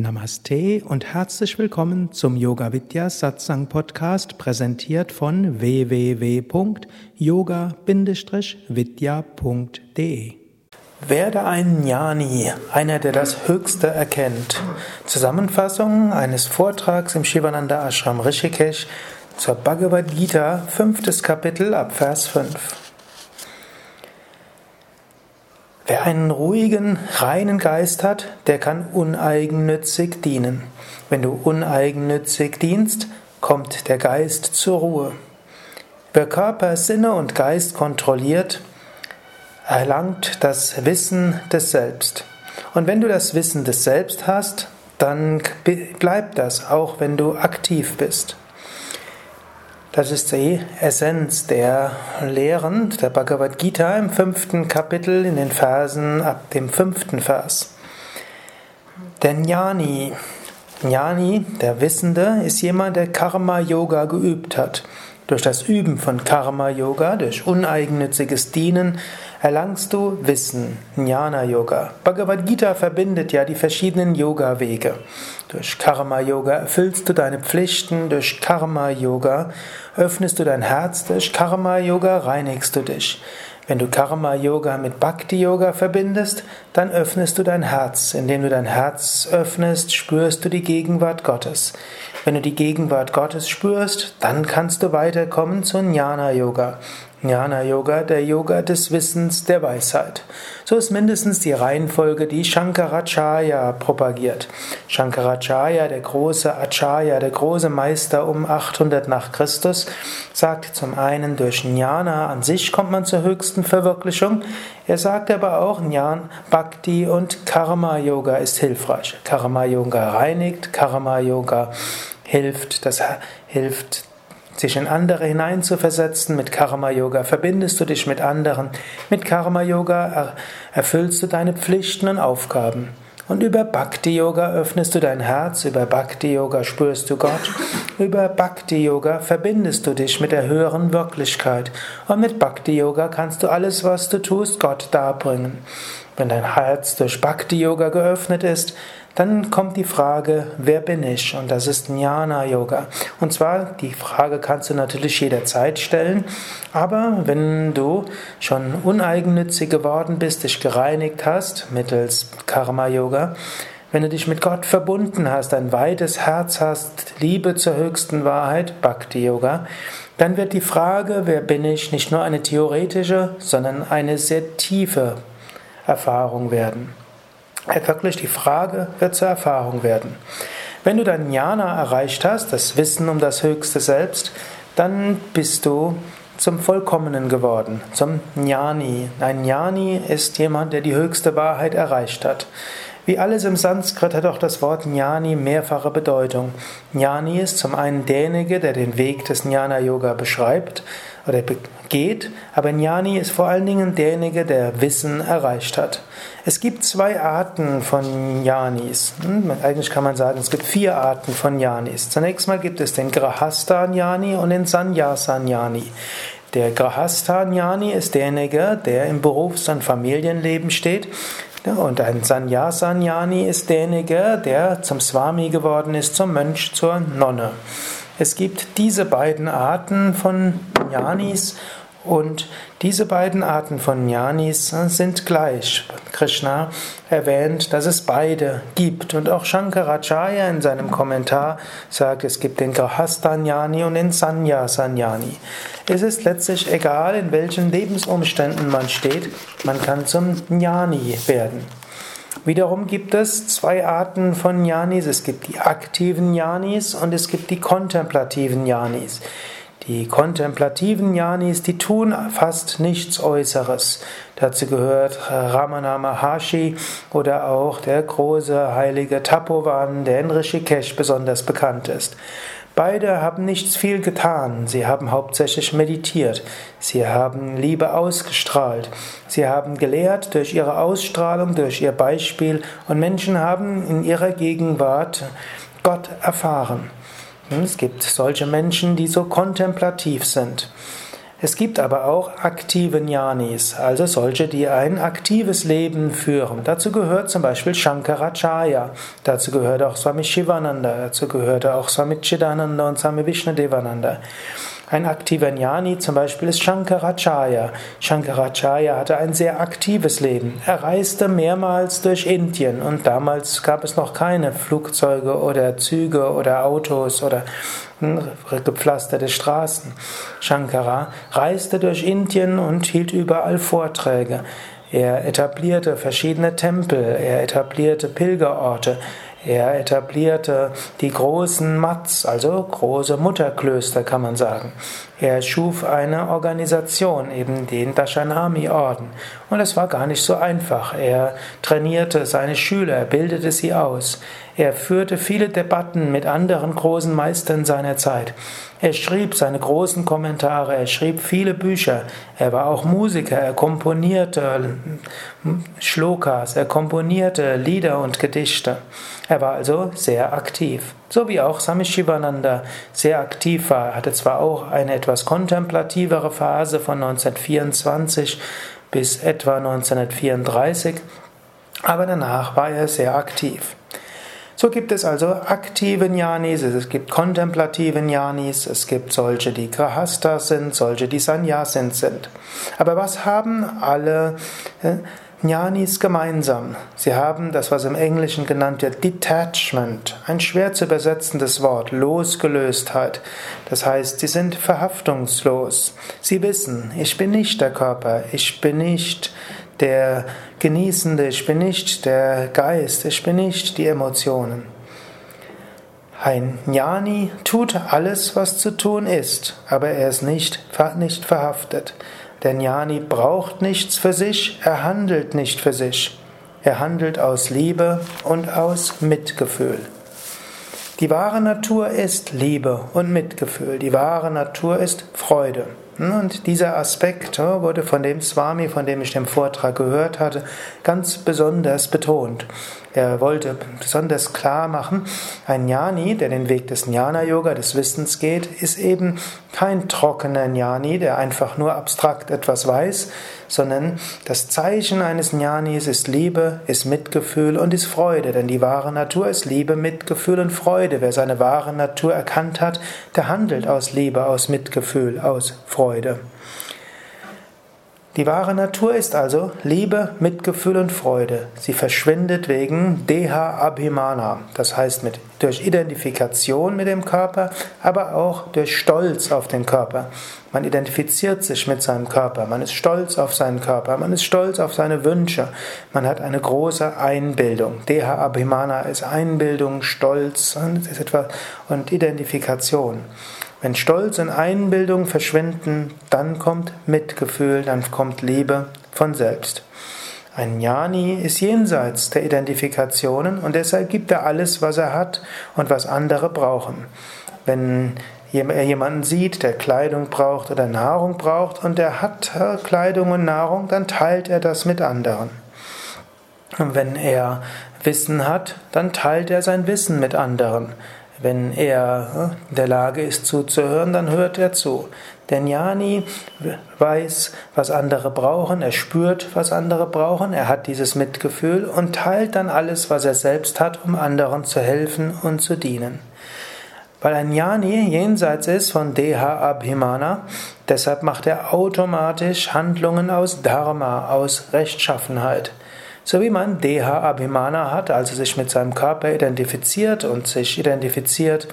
Namaste und herzlich willkommen zum Yoga Vidya Satsang Podcast, präsentiert von www.yoga-vidya.de. Werde ein Jnani, einer, der das Höchste erkennt. Zusammenfassung eines Vortrags im Shivananda Ashram Rishikesh zur Bhagavad Gita, fünftes Kapitel ab Vers 5. Wer einen ruhigen, reinen Geist hat, der kann uneigennützig dienen. Wenn du uneigennützig dienst, kommt der Geist zur Ruhe. Wer Körper, Sinne und Geist kontrolliert, erlangt das Wissen des Selbst. Und wenn du das Wissen des Selbst hast, dann bleibt das, auch wenn du aktiv bist. Das ist die Essenz der Lehren der Bhagavad Gita im fünften Kapitel in den Versen ab dem fünften Vers. Der Jnani, Jnani, der Wissende, ist jemand, der Karma-Yoga geübt hat. Durch das Üben von Karma-Yoga, durch uneigennütziges Dienen, erlangst du Wissen, Jnana-Yoga. Bhagavad Gita verbindet ja die verschiedenen Yoga-Wege. Durch Karma-Yoga erfüllst du deine Pflichten, durch Karma-Yoga öffnest du dein Herz, durch Karma-Yoga reinigst du dich. Wenn du Karma Yoga mit Bhakti Yoga verbindest, dann öffnest du dein Herz. Indem du dein Herz öffnest, spürst du die Gegenwart Gottes. Wenn du die Gegenwart Gottes spürst, dann kannst du weiterkommen zu Jnana Yoga. Jnana Yoga, der Yoga des Wissens, der Weisheit. So ist mindestens die Reihenfolge, die Shankaracharya propagiert. Shankaracharya, der große Acharya, der große Meister um 800 nach Christus, sagt zum einen, durch Jnana an sich kommt man zur höchsten Verwirklichung. Er sagt aber auch, Jnana, Bhakti und Karma Yoga ist hilfreich. Karma Yoga reinigt, Karma Yoga hilft, das hilft sich in andere hineinzuversetzen. Mit Karma Yoga verbindest du dich mit anderen. Mit Karma Yoga erfüllst du deine Pflichten und Aufgaben. Und über Bhakti Yoga öffnest du dein Herz, über Bhakti Yoga spürst du Gott, über Bhakti Yoga verbindest du dich mit der höheren Wirklichkeit. Und mit Bhakti Yoga kannst du alles, was du tust, Gott darbringen. Wenn dein Herz durch Bhakti Yoga geöffnet ist, dann kommt die Frage, wer bin ich? Und das ist Jnana Yoga. Und zwar, die Frage kannst du natürlich jederzeit stellen, aber wenn du schon uneigennützig geworden bist, dich gereinigt hast mittels Karma Yoga, wenn du dich mit Gott verbunden hast, ein weites Herz hast, Liebe zur höchsten Wahrheit, Bhakti Yoga, dann wird die Frage, wer bin ich, nicht nur eine theoretische, sondern eine sehr tiefe Erfahrung werden. Wirklich die Frage wird zur Erfahrung werden. Wenn du dein Jnana erreicht hast, das Wissen um das höchste Selbst, dann bist du zum Vollkommenen geworden, zum Jnani. Ein Jnani ist jemand, der die höchste Wahrheit erreicht hat. Wie alles im Sanskrit hat auch das Wort Jnani mehrfache Bedeutung. Jnani ist zum einen derjenige, der den Weg des Jnana Yoga beschreibt oder geht, aber Jnani ist vor allen Dingen derjenige, der Wissen erreicht hat. Es gibt zwei Arten von Jnanis. Hm, eigentlich kann man sagen, es gibt vier Arten von Jnanis. Zunächst mal gibt es den Grahastha Jnani und den Sannyasa Jnani. Der Grahastha Jnani ist derjenige, der im Berufs- und Familienleben steht. Und ein Sannyasa Jnani ist derjenige, der zum Swami geworden ist, zum Mönch, zur Nonne. Es gibt diese beiden Arten von Jnanis und diese beiden Arten von Jnanis sind gleich. Krishna erwähnt, dass es beide gibt. Und auch Shankaracharya in seinem Kommentar sagt, es gibt den Grahastha-Jnani und den Sannyasa-Jnani. Es ist letztlich egal, in welchen Lebensumständen man steht, man kann zum Jnani werden. Wiederum gibt es zwei Arten von Jnanis. Es gibt die aktiven Jnanis und es gibt die kontemplativen Jnanis. Die kontemplativen Jnanis, die tun fast nichts Äußeres. Dazu gehört Ramana Maharshi oder auch der große heilige Tapovan, der in Rishikesh besonders bekannt ist. Beide haben nichts viel getan, sie haben hauptsächlich meditiert, sie haben Liebe ausgestrahlt, sie haben gelehrt durch ihre Ausstrahlung, durch ihr Beispiel und Menschen haben in ihrer Gegenwart Gott erfahren. Es gibt solche Menschen, die so kontemplativ sind. Es gibt aber auch aktive Jnanis, also solche, die ein aktives Leben führen. Dazu gehört zum Beispiel Shankaracharya, dazu gehört auch Swami Shivananda, dazu gehörte auch Swami Chidananda und Swami Vishnadevananda. Ein aktiver Jnani zum Beispiel ist Shankaracharya. Shankaracharya hatte ein sehr aktives Leben. Er reiste mehrmals durch Indien und damals gab es noch keine Flugzeuge oder Züge oder Autos oder hm, gepflasterte Straßen. Shankara reiste durch Indien und hielt überall Vorträge. Er etablierte verschiedene Tempel, er etablierte Pilgerorte, er etablierte die großen Mats, also große Mutterklöster kann man sagen. Er schuf eine Organisation, eben den Dashanami-Orden. Und es war gar nicht so einfach. Er trainierte seine Schüler, bildete sie aus. Er führte viele Debatten mit anderen großen Meistern seiner Zeit. Er schrieb seine großen Kommentare, er schrieb viele Bücher. Er war auch Musiker, er komponierte Shlokas, er komponierte Lieder und Gedichte. Er war also sehr aktiv. So wie auch Swami Shivananda sehr aktiv war. Er hatte zwar auch eine etwas kontemplativere Phase von 1924 bis etwa 1934, aber danach war er sehr aktiv. So gibt es also aktive Jnanis, es gibt kontemplative Jnanis, es gibt solche, die Grahastas sind, solche, die Sannyasin sind. Aber was haben alle äh, Jnanis gemeinsam. Sie haben das, was im Englischen genannt wird, Detachment, ein schwer zu übersetzendes Wort, Losgelöstheit. Das heißt, sie sind verhaftungslos. Sie wissen, ich bin nicht der Körper, ich bin nicht der Genießende, ich bin nicht der Geist, ich bin nicht die Emotionen. Ein Jnani tut alles, was zu tun ist, aber er ist nicht, nicht verhaftet. Der Jnani braucht nichts für sich, er handelt nicht für sich. Er handelt aus Liebe und aus Mitgefühl. Die wahre Natur ist Liebe und Mitgefühl. Die wahre Natur ist Freude. Und dieser Aspekt wurde von dem Swami, von dem ich den Vortrag gehört hatte, ganz besonders betont. Er wollte besonders klar machen, ein Jnani, der den Weg des Jnana-Yoga, des Wissens geht, ist eben kein trockener Jnani, der einfach nur abstrakt etwas weiß, sondern das Zeichen eines Jnanis ist Liebe, ist Mitgefühl und ist Freude, denn die wahre Natur ist Liebe, Mitgefühl und Freude. Wer seine wahre Natur erkannt hat, der handelt aus Liebe, aus Mitgefühl, aus Freude. Die wahre Natur ist also Liebe, Mitgefühl und Freude. Sie verschwindet wegen Deha Abhimana, das heißt mit, durch Identifikation mit dem Körper, aber auch durch Stolz auf den Körper. Man identifiziert sich mit seinem Körper, man ist stolz auf seinen Körper, man ist stolz auf seine Wünsche, man hat eine große Einbildung. Deha Abhimana ist Einbildung, Stolz und Identifikation. Wenn Stolz und Einbildung verschwinden, dann kommt Mitgefühl, dann kommt Liebe von selbst. Ein Jnani ist jenseits der Identifikationen und deshalb gibt er alles, was er hat und was andere brauchen. Wenn jemanden sieht, der Kleidung braucht oder Nahrung braucht und er hat äh, Kleidung und Nahrung, dann teilt er das mit anderen. Und wenn er Wissen hat, dann teilt er sein Wissen mit anderen. Wenn er in der Lage ist zuzuhören, dann hört er zu. Der Jnani weiß, was andere brauchen, er spürt, was andere brauchen, er hat dieses Mitgefühl und teilt dann alles, was er selbst hat, um anderen zu helfen und zu dienen. Weil ein Jnani jenseits ist von Deha Abhimana, deshalb macht er automatisch Handlungen aus Dharma, aus Rechtschaffenheit. So wie man Deha Abhimana hat, also sich mit seinem Körper identifiziert und sich identifiziert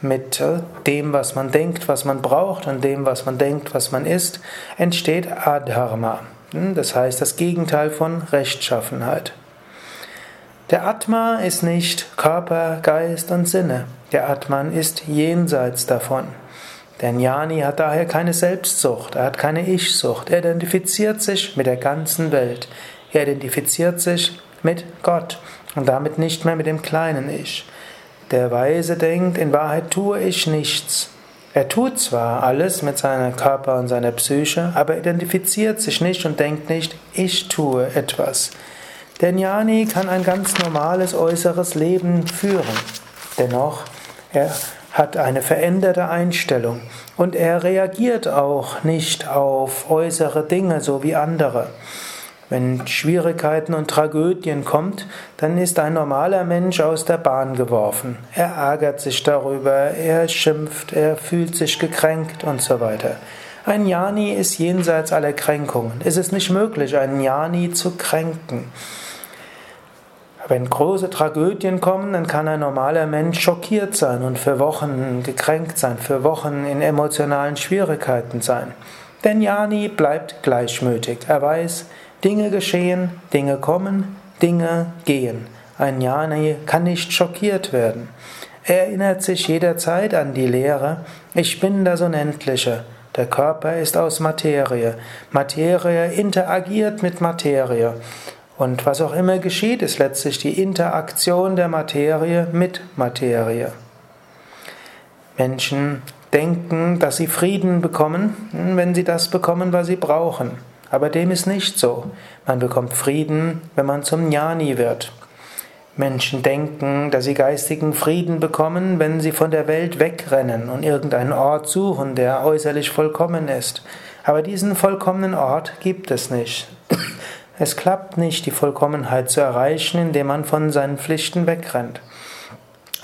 mit äh, dem, was man denkt, was man braucht und dem, was man denkt, was man ist, entsteht Adharma. Hm, das heißt das Gegenteil von Rechtschaffenheit. Der Atma ist nicht Körper, Geist und Sinne. Der Atman ist jenseits davon. Der Jnani hat daher keine Selbstsucht, er hat keine Ich-Sucht, er identifiziert sich mit der ganzen Welt. Er identifiziert sich mit Gott und damit nicht mehr mit dem kleinen Ich. Der Weise denkt, in Wahrheit tue ich nichts. Er tut zwar alles mit seinem Körper und seiner Psyche, aber identifiziert sich nicht und denkt nicht, ich tue etwas. Der Jnani kann ein ganz normales äußeres Leben führen. Dennoch, er hat eine veränderte Einstellung und er reagiert auch nicht auf äußere Dinge so wie andere. Wenn Schwierigkeiten und Tragödien kommt, dann ist ein normaler Mensch aus der Bahn geworfen. Er ärgert sich darüber, er schimpft, er fühlt sich gekränkt und so weiter. Ein Jani ist jenseits aller Kränkungen. Es ist nicht möglich, einen Jani zu kränken. Wenn große Tragödien kommen, dann kann ein normaler Mensch schockiert sein und für Wochen gekränkt sein, für Wochen in emotionalen Schwierigkeiten sein. Denn Jani bleibt gleichmütig. Er weiß, Dinge geschehen, Dinge kommen, Dinge gehen. Ein Jnani kann nicht schockiert werden. Er erinnert sich jederzeit an die Lehre, ich bin das Unendliche. Der Körper ist aus Materie. Materie interagiert mit Materie. Und was auch immer geschieht, ist letztlich die Interaktion der Materie mit Materie. Menschen denken, dass sie Frieden bekommen, wenn sie das bekommen, was sie brauchen. Aber dem ist nicht so. Man bekommt Frieden, wenn man zum Jnani wird. Menschen denken, dass sie geistigen Frieden bekommen, wenn sie von der Welt wegrennen und irgendeinen Ort suchen, der äußerlich vollkommen ist. Aber diesen vollkommenen Ort gibt es nicht. Es klappt nicht, die Vollkommenheit zu erreichen, indem man von seinen Pflichten wegrennt.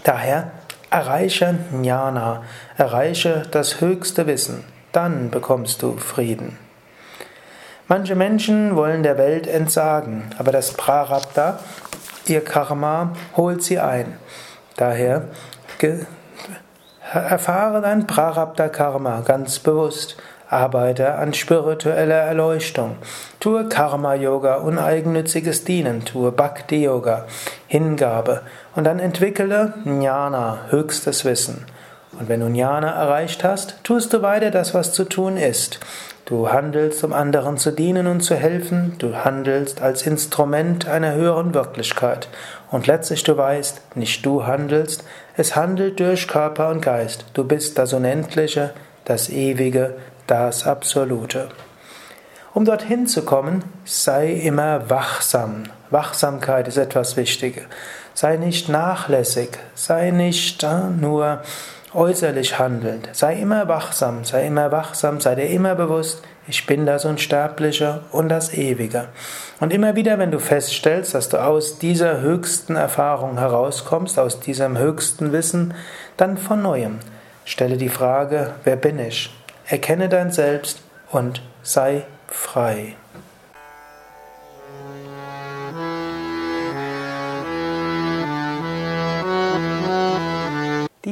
Daher erreiche Jnana, erreiche das höchste Wissen, dann bekommst du Frieden. Manche Menschen wollen der Welt entsagen, aber das Prarabdha, ihr Karma, holt sie ein. Daher erfahre dein Prarabdha Karma ganz bewusst. Arbeite an spiritueller Erleuchtung. Tue Karma-Yoga, uneigennütziges Dienen. Tue Bhakti-Yoga, Hingabe. Und dann entwickle Jnana, höchstes Wissen. Und wenn du Jnana erreicht hast, tust du weiter das, was zu tun ist. Du handelst, um anderen zu dienen und zu helfen. Du handelst als Instrument einer höheren Wirklichkeit. Und letztlich du weißt, nicht du handelst, es handelt durch Körper und Geist. Du bist das Unendliche, das Ewige, das Absolute. Um dorthin zu kommen, sei immer wachsam. Wachsamkeit ist etwas Wichtiges. Sei nicht nachlässig, sei nicht äh, nur äußerlich handelnd. Sei immer wachsam, sei immer wachsam, sei dir immer bewusst, ich bin das Unsterbliche und das Ewige. Und immer wieder, wenn du feststellst, dass du aus dieser höchsten Erfahrung herauskommst, aus diesem höchsten Wissen, dann von neuem. Stelle die Frage, wer bin ich? Erkenne dein Selbst und sei frei.